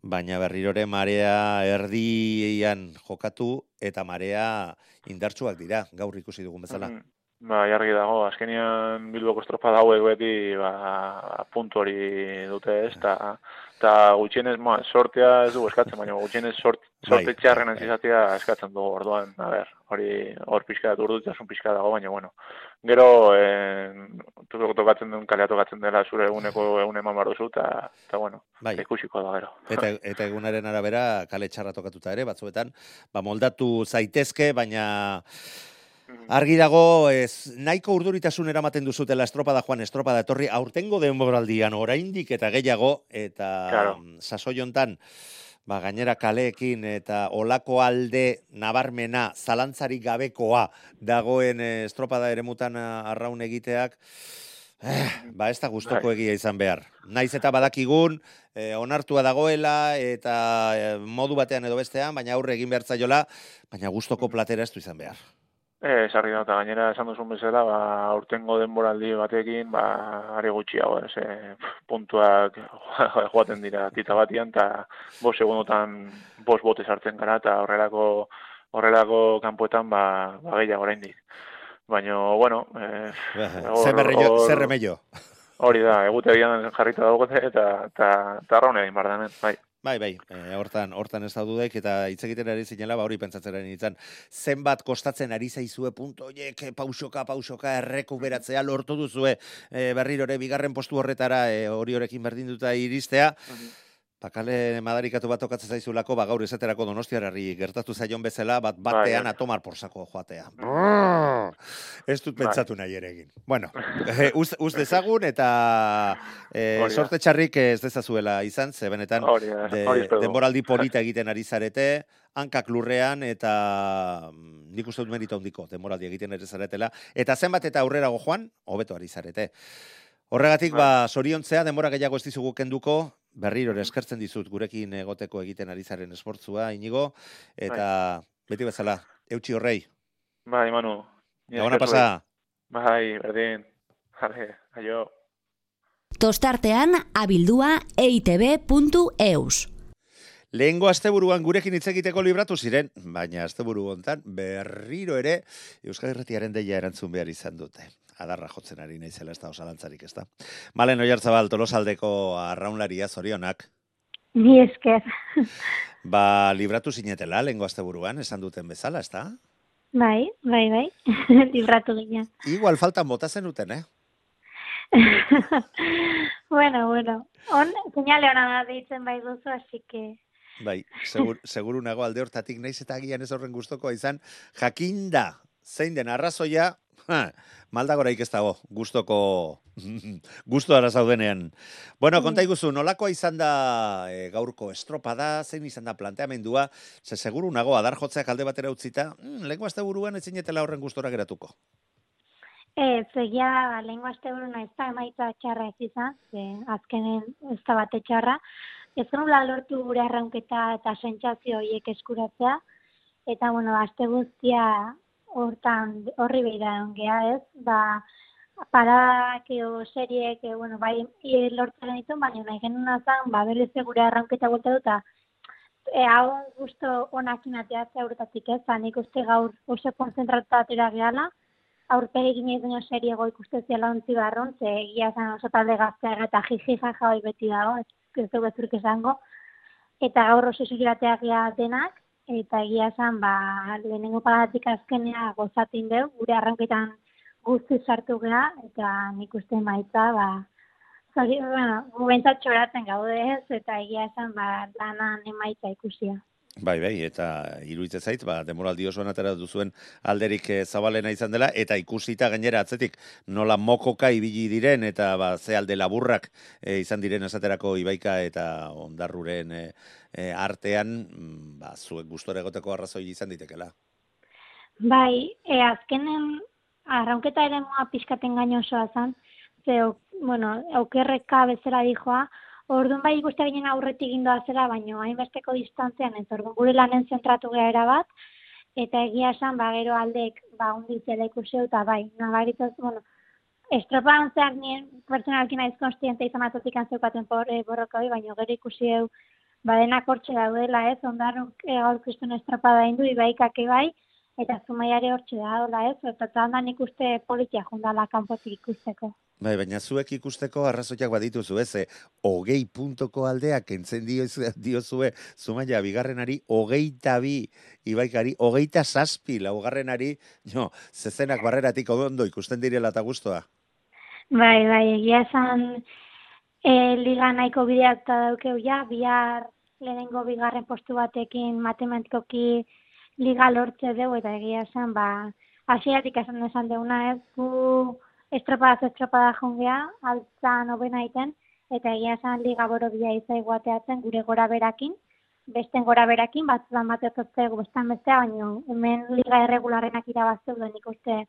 baina berrirore marea erdian jokatu eta marea indartsuak dira, gaur ikusi dugun bezala. Ba, jargi dago, azkenian Bilboko estropa dauek beti, ba, puntu hori dute ez, eta ta gutxienez, ma, sortea ez du eskatzen, baina gutxienez sort, sorte bai, txarren bai. eskatzen dugu, orduan, a ber, hori hor pixka, urdutasun pixka dago, baina, bueno, gero, en, tokatzen duen kalea tokatzen dela zure eguneko egun eman barduzu, eta, eta, bueno, bai. ikusiko da, gero. Eta, eta egunaren arabera, kale txarra tokatuta ere, batzuetan, ba, moldatu zaitezke, baina, Argi dago, ez, nahiko urduritasun eramaten duzutela estropada joan, estropada etorri, aurtengo denboraldian oraindik eta gehiago, eta claro. sasoi hontan, ba, gainera kaleekin eta olako alde nabarmena zalantzarik gabekoa dagoen eh, estropada eremutan eh, arraun egiteak, eh, ba ez da gustoko Bai. egia izan behar. Naiz eta badakigun, eh, onartua dagoela eta eh, modu batean edo bestean, baina aurre egin behar zaiola, baina gustoko platera ez du izan behar. E, sarri da, eta gainera esan duzun bezala, ba, aurtengo denboraldi batekin, ba, are gutxiago, ez, e, puntuak joaten dira tita batian, eta bos segundotan bos bote sartzen gara, eta horrelako, horrelako kanpoetan, ba, ba gehiago oraindik. Baina, bueno, e, Hor- Zer berreio, zer remeio. hori da, egutegian jarrita dagote, eta, eta, eta arraun egin behar da hemen, bai. Bai, bai, eh, hortan, hortan ez daududek, eta hitz egiten ari zinela, ba hori pentsatzen ari nintzen, zenbat kostatzen ari zaizue punto horiek, eh, pausoka, pausoka, errekuberatzea lortu duzue, eh, berrirore, bigarren postu horretara, hori horekin berdin duta iristea, Bakale madarikatu bat tokatzen zaizulako, ba gaur esaterako donostiarari gertatu zaion bezala, bat batean bai. atomar porsako joatea. Brrr. Ez dut Bai. pentsatu nahi ere egin. Bueno, eh, uz, uz dezagun eta da. sorte txarrik ez dezazuela izan, ze benetan de, denboraldi polita egiten ari zarete, hankak lurrean eta mm, nik uste dut merito handiko denboraldi egiten ere zaretela. Eta zenbat eta aurrerago joan, hobeto ari zarete. Horregatik, ba, soriontzea, denbora gehiago ez dizugu kenduko, berriro ere eskertzen dizut gurekin egoteko egiten ari zaren esportzua, inigo, eta beti bezala, eutxi horrei, Bai, Manu. Gabona esker pasa. Bai, berdin. Jale, aio. Tostartean abildua eitb.eus. Lehengo asteburuan gurekin hitz egiteko libratu ziren, baina asteburu hontan berriro ere Euskal Herratiaren deia erantzun behar izan dute. Adarra jotzen ari naizela ez da osalantzarik, ez da. Malen Oiartzabal tolosaldeko arraunlaria zorionak, Ni esker. ba libratu zinetela lehengo asteburuan esan duten bezala, ez da? Bai, bai, bai. Libratu gina. Igual faltan bota zenuten, eh? bueno, bueno. On, señale ona da deitzen bai duzu, así que... Bai, segur, seguru nago alde hortatik naiz eta agian ez horren gustokoa izan, jakinda, zein den arrazoia, maldagoraik ez dago, gustoko, gusto ara zaudenean. Bueno, konta iguzu, nolakoa izan da e, gaurko estropada, zein izan da planteamendua, ze seguru nago adar jotzeak alde batera utzita, mm, lengo azte buruan etzinetela horren gustora geratuko. Ez, egia lengua asteburuna ez da emaitza txarra ez izan, ze azkenen ez da bate txarra. Ez genula lortu gure arraunketa eta sentsazio horiek eskuratzea, eta, bueno, aste guztia hortan horri behira ongea ez, ba, paradak edo seriek, e, bueno, bai e, lortzen ditu, baina nahi genuna zan, ba, berriz ere gure arraunketa bolta dut, eta e, hau gusto onakin ateatzea horretatik ez, ba, nik uste gaur oso konzentratuta atera gehala, aurpegi ginez baino seriego ikuste ziela ontzi barron, ze egia zen oso talde gazteaga eta jiji jaja hoi beti dago, ez, ez dugu ezurk esango. Eta gaur oso zuzirateak gea denak, eta egia zen, ba, lehenengo pagatik azkenea gozatin dugu, gure arranketan guzti sartu gea, eta nik uste maitza, ba, Zori, bueno, gu behintzat txoratzen gaude ez, eta egia esan, ba, lanan emaitza ikusia. Bai, bai, eta iruditzen zait, ba, demoraldi osoan atera duzuen alderik eh, zabalena izan dela, eta ikusita gainera atzetik nola mokoka ibili diren, eta ba, ze alde laburrak eh, izan diren esaterako ibaika eta ondarruren eh, artean, mm, ba, zuek gustora egoteko arrazoi izan ditekela. Bai, e, azkenen arraunketa ere moa pixkaten gainosoa zan, ze, bueno, aukerreka bezala dijoa, orduan bai ikuste ginen aurretik gindoa zera, baino hainbesteko distantzian ez, orduan gure lanen zentratu gea erabat, eta egia esan, ba, gero aldek, ba, unditzela ikusi dut, eta bai, nabaritzaz, bueno, estropan zehar nien pertsonalki naiz konstiente izan atotik antzeukaten por, e, borroka baino gero ikusi eu, ba, denak hortxe daudela, ez, ondarruk e, gaur kristun estropada indu, ibaikake bai, eta zumaiare hortxe da, ez, eta tandan ikuste politia jundala kanpotik ikusteko. Bai, baina zuek ikusteko arrazoiak badituzu, ez, eh, hogei puntoko aldeak entzen diozue, diozue zumaia bigarrenari, hogeita bi ibaikari, hogeita zazpi laugarrenari, jo, zezenak barreratik ondo ikusten direla eta gustoa. Bai, bai, egia esan e, liga nahiko bideak eta daukeu ja, bihar lehenengo bigarren postu batekin matematikoki liga lortze dugu, eta egia esan, ba, hasieratik esan esan deuna ez, gu estropada estropada jongea, altza nobena iten, eta egia esan liga borobia izai guateatzen gure gora berakin, besten gora berakin, batzutan bateotzotze bestan bestea, baina hemen liga irregularrenak irabazte duen nik uste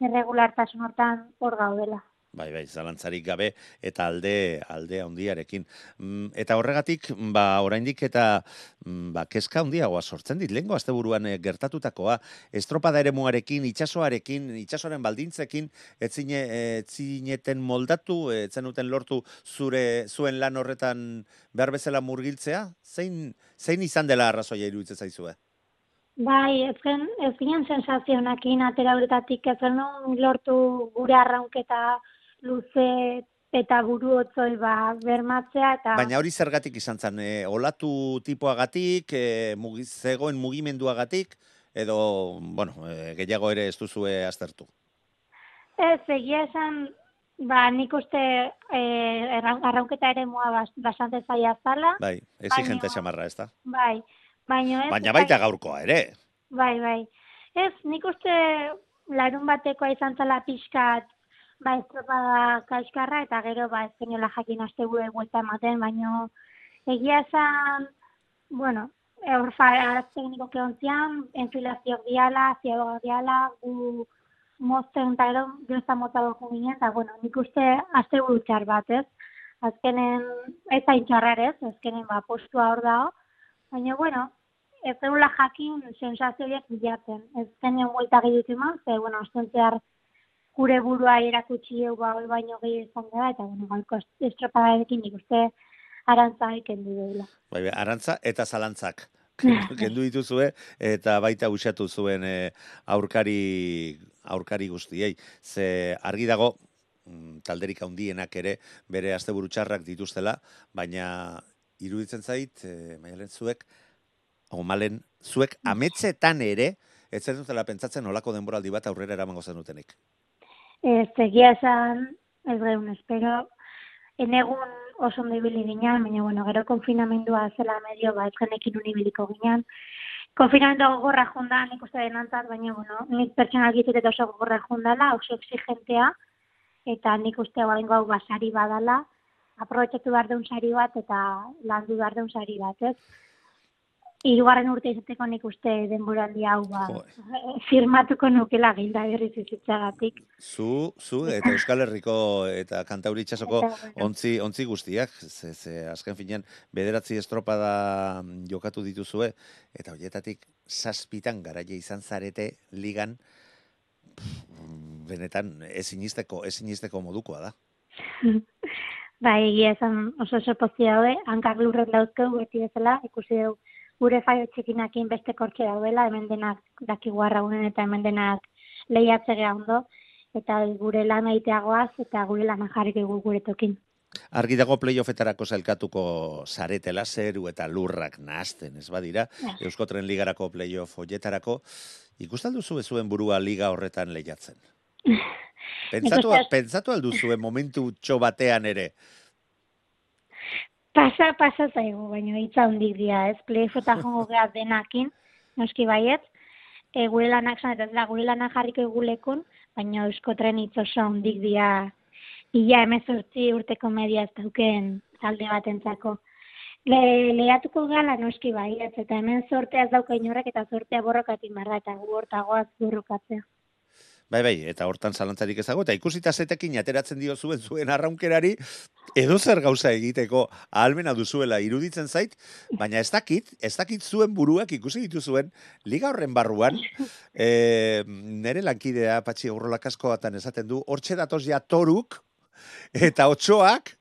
irregulartasun hortan hor gaudela. Bai, bai, zalantzarik gabe eta alde alde handiarekin. Mm, eta horregatik, ba, oraindik eta mm, ba, kezka handiagoa sortzen dit. Lehengo asteburuan eh, gertatutakoa, estropada ere muarekin, itxasoarekin, itxasoaren baldintzekin, etzine, etzineten moldatu, etzenuten lortu zure zuen lan horretan behar bezala murgiltzea? Zein, zein izan dela arrazoia iruditzen zaizue? Bai, ez gen, ez ginen sensazionakin atera horretatik ez lortu gure arraunketa luze eta buru otzoi ba, bermatzea eta... Baina hori zergatik izan zen, e, olatu tipoagatik, e, mugiz, zegoen mugimenduagatik, edo, bueno, e, gehiago ere ez duzue aztertu? Ez, egia esan, ba, nik uste e, arraunketa ere mua bas, bastante zaila zala. Bai, exigente xamarra, ez da? Bai, baina ez... Baina baita gaurkoa ere. Bai, bai. Ez, nik uste larun batekoa izan zala pixkat ba, estropada kaiskarra, eta gero, ba, espainola jakin aste gure guelta ematen, baino, egia esan, bueno, hor faraz tekniko keontzian, enfilazioak diala, ziagoak diala, gu mozten eta gero, gero mota dugu ginen, eta, bueno, nik uste aste buru txar bat, ez? Azkenen, ez hain txarrarez, azkenen, ba, postua hor dago, baina, bueno, ez zegoela jakin sensazioak bilatzen. Ez zenion buelta gehiutu eman, ze, bueno, ostentzear, gure burua erakutsi egu ba, baino gehi izan da, eta bueno, gaurko estropadarekin nik uste arantza kendu duela. Bai, bai, arantza eta zalantzak. kendu dituzue eta baita usatu zuen e, aurkari aurkari guztiei. Ze argi dago mm, talderik handienak ere bere asteburu txarrak dituztela, baina iruditzen zait, e, maialen zuek, o malen, zuek ametzetan ere, ez zen dutela pentsatzen olako denboraldi bat aurrera eramango zenutenik. Ez egia esan, ez gehun, espero, enegun oso ondo ibili ginen, baina, bueno, gero konfinamendua zela medio, ba, ez genekin unibiliko ginen. Konfinamendua gogorra jonda, nik uste denantzat, baina, bueno, nik pertsonal gitut eta oso gogorra jondala, oso exigentea, eta nik uste hau hau basari badala, aprobetxatu behar deun sari bat, eta landu behar deun sari bat, ez? Irugarren urte izateko nik uste denboraldi hau ba, firmatuko nukela gilda berriz izitzagatik. Zu, zu, eta Euskal Herriko eta Kantauri itxasoko ontzi, ontzi guztiak, ze, ze azken finean bederatzi estropada jokatu dituzue, eta horietatik saspitan garaia izan zarete ligan, benetan ezinisteko, ezinisteko modukoa da. Bai, egia esan oso oso pozio daude, hankak lurret dauzkeu, beti bezala, ikusi dugu gure faio txikinakin beste kortxe daudela, hemen denak daki guarra eta hemen denak lehiatze ondo, eta gure lan egiteagoaz eta gure lan jarrik egu gure tokin. Argi dago playoffetarako zelkatuko saretela zeru eta lurrak nahazten, ez badira. Bai. Euskotren ligarako playoff hoietarako, ikustaldu zu zuen burua liga horretan lehiatzen? Pentsatu, pentsatu aldu zuen momentu txo batean ere, Pasa, pasa zaigu, baina hitza hundik dira, ez? Jongo geha denakin, noski baiet, e, gure lanak zan, eta gure lanak jarriko egulekun, baina eusko tren hitz oso hundik dira, ia emezortzi urteko media ez dauken talde bat entzako. Le, lehatuko gala noski baiet, eta hemen sortea ez dauka inorrek eta sortea borrokatik marra, eta gu hortagoaz borrokatzea. Bai, bai, eta hortan zalantzarik ezago, eta ikusita zetekin ateratzen dio zuen zuen arraunkerari, edo zer gauza egiteko ahalmena duzuela iruditzen zait, baina ez dakit, ez dakit zuen buruak ikusi ditu zuen, liga horren barruan, e, nere lankidea patxi aurrolak askoatan esaten du, hortxe datoz ja toruk, eta otxoak,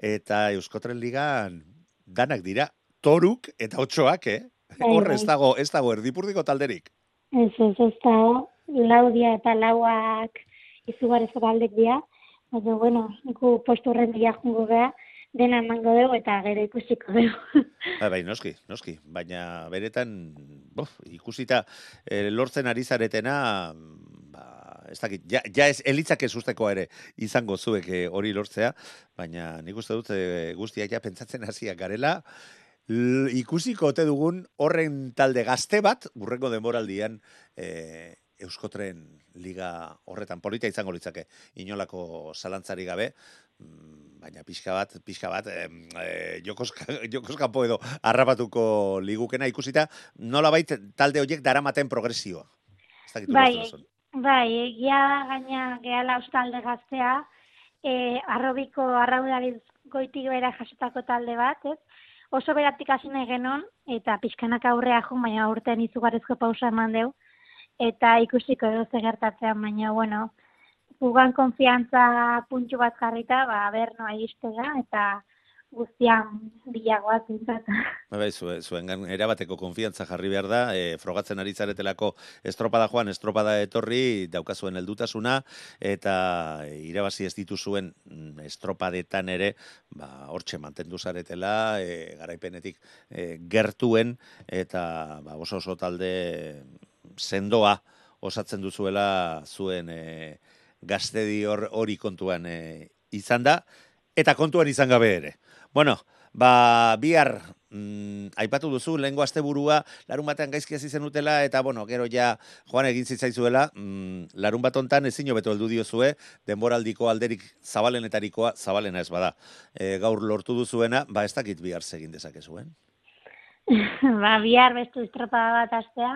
eta Euskotren ligan danak dira, toruk eta otxoak, eh? Bai, Horre ez bai. dago, ez dago, erdipurdiko talderik. Ez, ez, ez dago, laudia eta lauak izugarrezko galdek dira. Baina, bueno, niku postu horren dira jungo beha, dena emango dugu eta gero ikusiko dugu. Ba, bai, noski, noski. Baina beretan, bof, ikusita e, lortzen ari zaretena, ba, ez dakit, ja, ja ez elitzak ez usteko ere izango zuek eh, hori lortzea, baina nik uste dut e, guztiak ja pentsatzen hasiak garela, ikusiko ote dugun horren talde gazte bat, burrengo demoraldian, e, Euskotren liga horretan polita izango litzake inolako zalantzari gabe, mm, baina pixka bat, pixka bat, e, e, jokoska, jokoskapo edo harrapatuko ligukena ikusita, nola bait talde horiek daramaten progresioa. Ez dakit Bai, bai, egia gaina gehala talde gaztea, e, arrobiko arraudariz goitik bera jasotako talde bat, ez? Oso beratik hasi nahi genon, eta pixkanak aurrea jun, baina urtean izugarrizko pausa eman deu, eta ikusiko edo ze gertatzean, baina, bueno, gugan konfiantza puntxu bat jarrita, ba, ber noa iristega, eta guztian bilagoaz zintzat. Bai, bai, zuen, zuen erabateko konfiantza jarri behar da, e, frogatzen ari zaretelako estropada joan, estropada etorri, daukazuen heldutasuna eta irabazi ez dituzuen mm, estropadetan ere, ba, hortxe mantendu zaretela, e, garaipenetik e, gertuen, eta ba, oso oso talde sendoa osatzen duzuela zuen e, gaztedi hor- hori kontuan e, izan da, eta kontuan izan gabe ere. Bueno, ba, bihar, mm, aipatu duzu, lehengo asteburua larun batean gaizki hasi zenutela, eta bueno, gero ja joan egin zitzaizuela, mm, larun bat hontan ezin hobeto heldu diozue, denboraldiko alderik zabalenetarikoa, zabalena ez bada, e, gaur lortu duzuena, ba ez dakit bihar segin dezakezuen. ba, bihar beste estropada bat astea,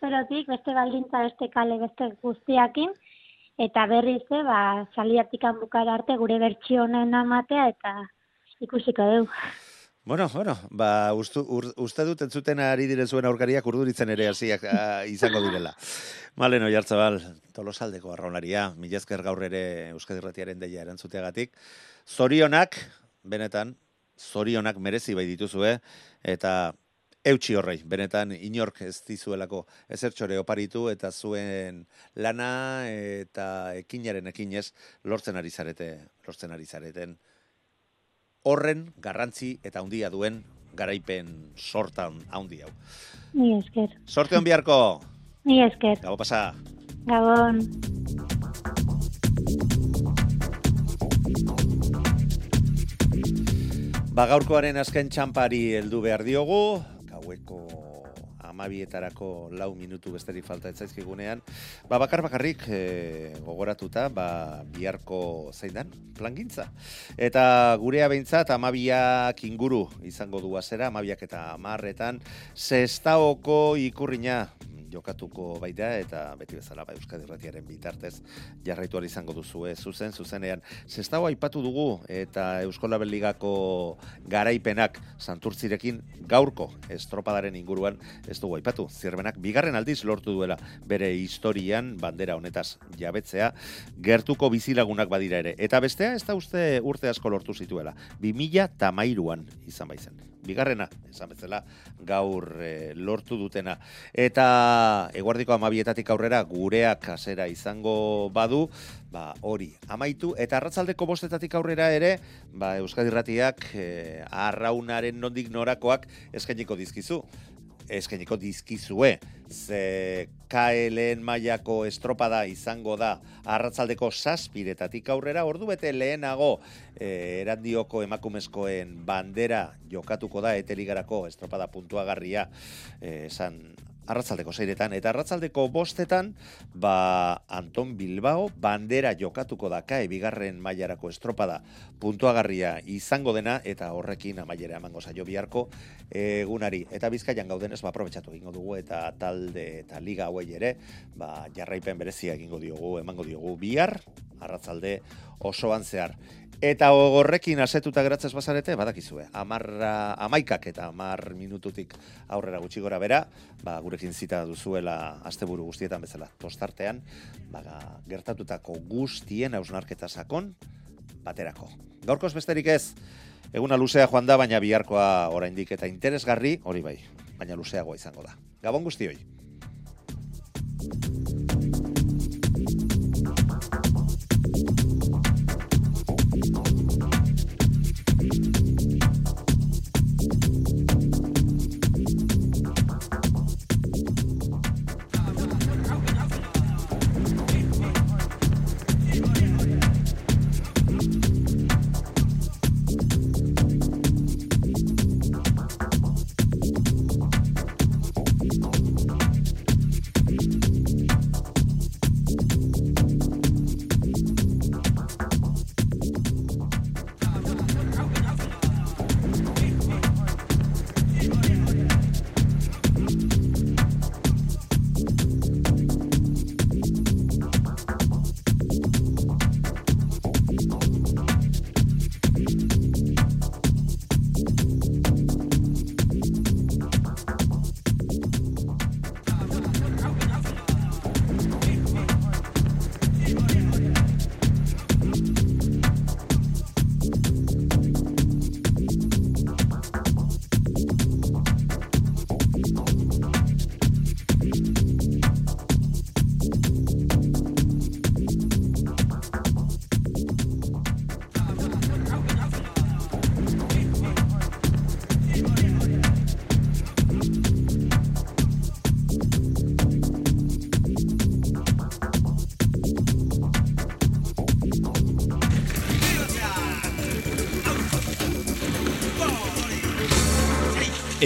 zerotik, beste baldintza, beste kale, beste guztiakin, eta berriz, eh, ba, saliatik bukara arte gure bertsio honen amatea, eta ikusiko dugu. Bueno, bueno, ba, ustu, ur, uste dut entzuten ari diren zuen aurkariak urduritzen ere hasiak izango direla. Malen, oi hartzabal, tolosaldeko arraunaria, mila esker gaur ere Euskadi Irratiaren deia erantzuteagatik. Zorionak, benetan, zorionak merezi bai dituzue, eta eutxi horrei, benetan inork ez dizuelako ezertxore oparitu, eta zuen lana eta ekinaren ekinez lortzen ari zarete, lortzen ari zareten horren garrantzi eta handia duen garaipen sortan handi hau. Ni esker, Sorte on biharko, ni esker, gabo pasa. gabon. Ba, gaurkoaren azken txampari heldu behar diogu, amabietarako lau minutu besterik falta etzaizkigunean. Ba, bakar bakarrik e, gogoratuta, ba, biharko zein dan, plangintza. Eta gurea behintzat amabiak inguru izango du azera, amabiak eta amarretan, zestaoko ikurrina jokatuko baita eta beti bezala ba, Euskadi Irratiaren bitartez jarraitu izango duzu zuzen zuzenean. Zestao aipatu dugu eta Euskola Ligako garaipenak Santurtzirekin gaurko estropadaren inguruan ez dugu aipatu. Zirbenak bigarren aldiz lortu duela bere historian bandera honetaz jabetzea gertuko bizilagunak badira ere. Eta bestea ez da uste urte asko lortu zituela. 2000 tamairuan izan baizen. Bigarrena, esan bezala, gaur eh, lortu dutena. Eta eguardiko amabietatik aurrera gureak kasera izango badu, ba, hori amaitu. Eta arratzaldeko bostetatik aurrera ere, ba, Euskadi Ratiak eh, arraunaren nondik norakoak eskainiko dizkizu eskainiko dizkizue. Ze KLN mailako estropada izango da arratzaldeko saspiretatik aurrera, ordu bete lehenago eh, erandioko emakumezkoen bandera jokatuko da eteligarako estropada puntuagarria eh, esan arratzaldeko zeiretan, eta arratzaldeko bostetan, ba, Anton Bilbao bandera jokatuko daka bigarren mailarako estropada puntuagarria izango dena, eta horrekin amaiera emango zaio biharko egunari. Eta bizkaian gaudenez, ba, aprobetsatu egingo dugu, eta talde eta liga hauei ere, ba, jarraipen berezia egingo diogu, emango diogu bihar, arratzalde osoan zehar. Eta horrekin asetuta geratzez bazarete, badakizue, amarra, amaikak eta amar minututik aurrera gutxi gora bera, ba, gurekin zita duzuela asteburu guztietan bezala tostartean, ba, gertatutako guztien hausnarketa sakon baterako. Gaurkoz besterik ez, eguna luzea joan da, baina biharkoa oraindik eta interesgarri, hori bai, baina luzeagoa izango da. Gabon guztioi.